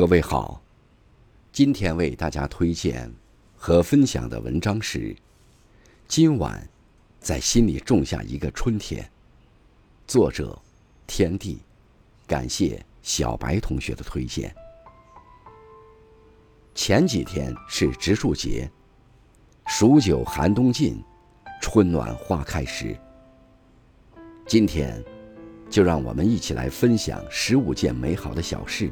各位好，今天为大家推荐和分享的文章是《今晚在心里种下一个春天》，作者天地，感谢小白同学的推荐。前几天是植树节，数九寒冬尽，春暖花开时。今天，就让我们一起来分享十五件美好的小事，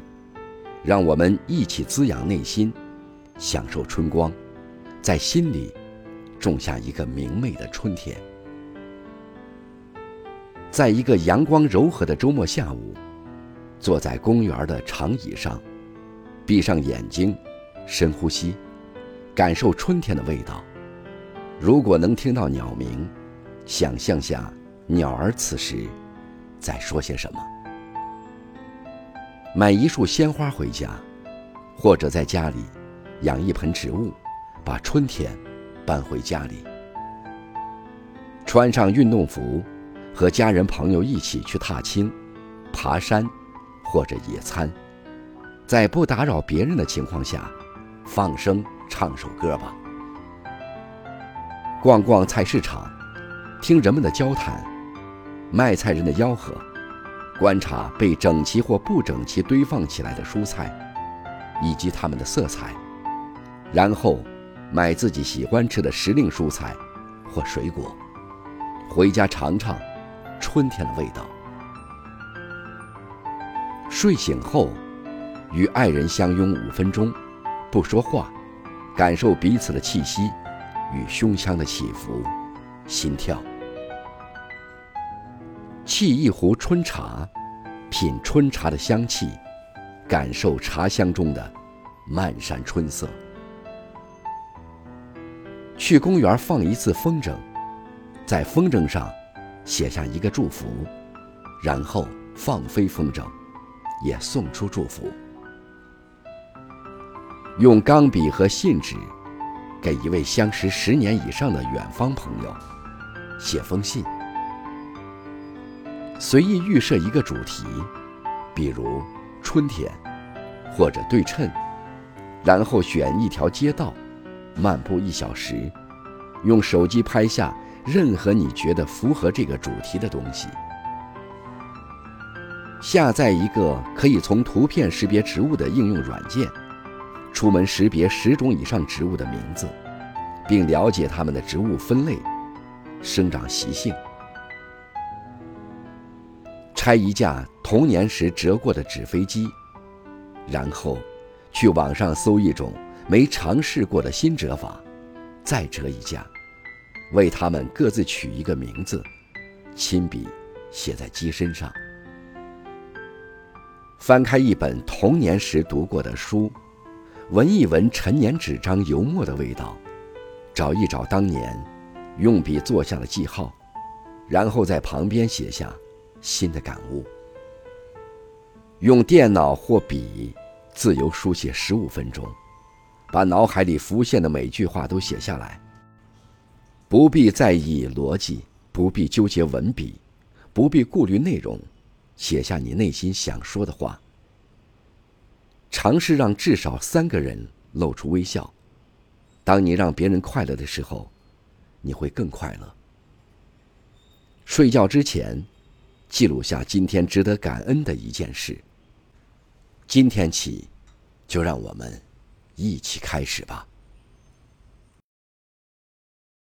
让我们一起滋养内心，享受春光，在心里种下一个明媚的春天。在一个阳光柔和的周末下午，坐在公园的长椅上，闭上眼睛，深呼吸，感受春天的味道。如果能听到鸟鸣，想象下。鸟儿此时在说些什么？买一束鲜花回家，或者在家里养一盆植物，把春天搬回家里。穿上运动服，和家人朋友一起去踏青、爬山或者野餐，在不打扰别人的情况下，放声唱首歌吧。逛逛菜市场，听人们的交谈。卖菜人的吆喝，观察被整齐或不整齐堆放起来的蔬菜，以及它们的色彩，然后买自己喜欢吃的时令蔬菜或水果，回家尝尝春天的味道。睡醒后，与爱人相拥五分钟，不说话，感受彼此的气息与胸腔的起伏、心跳。沏一壶春茶，品春茶的香气，感受茶香中的漫山春色。去公园放一次风筝，在风筝上写下一个祝福，然后放飞风筝，也送出祝福。用钢笔和信纸，给一位相识十年以上的远方朋友写封信。随意预设一个主题，比如春天，或者对称，然后选一条街道，漫步一小时，用手机拍下任何你觉得符合这个主题的东西。下载一个可以从图片识别植物的应用软件，出门识别十种以上植物的名字，并了解它们的植物分类、生长习性。拆一架童年时折过的纸飞机，然后去网上搜一种没尝试过的新折法，再折一架，为它们各自取一个名字，亲笔写在机身上。翻开一本童年时读过的书，闻一闻陈年纸张油墨的味道，找一找当年用笔做下的记号，然后在旁边写下。新的感悟。用电脑或笔自由书写十五分钟，把脑海里浮现的每句话都写下来。不必在意逻辑，不必纠结文笔，不必顾虑内容，写下你内心想说的话。尝试让至少三个人露出微笑。当你让别人快乐的时候，你会更快乐。睡觉之前。记录下今天值得感恩的一件事。今天起，就让我们一起开始吧。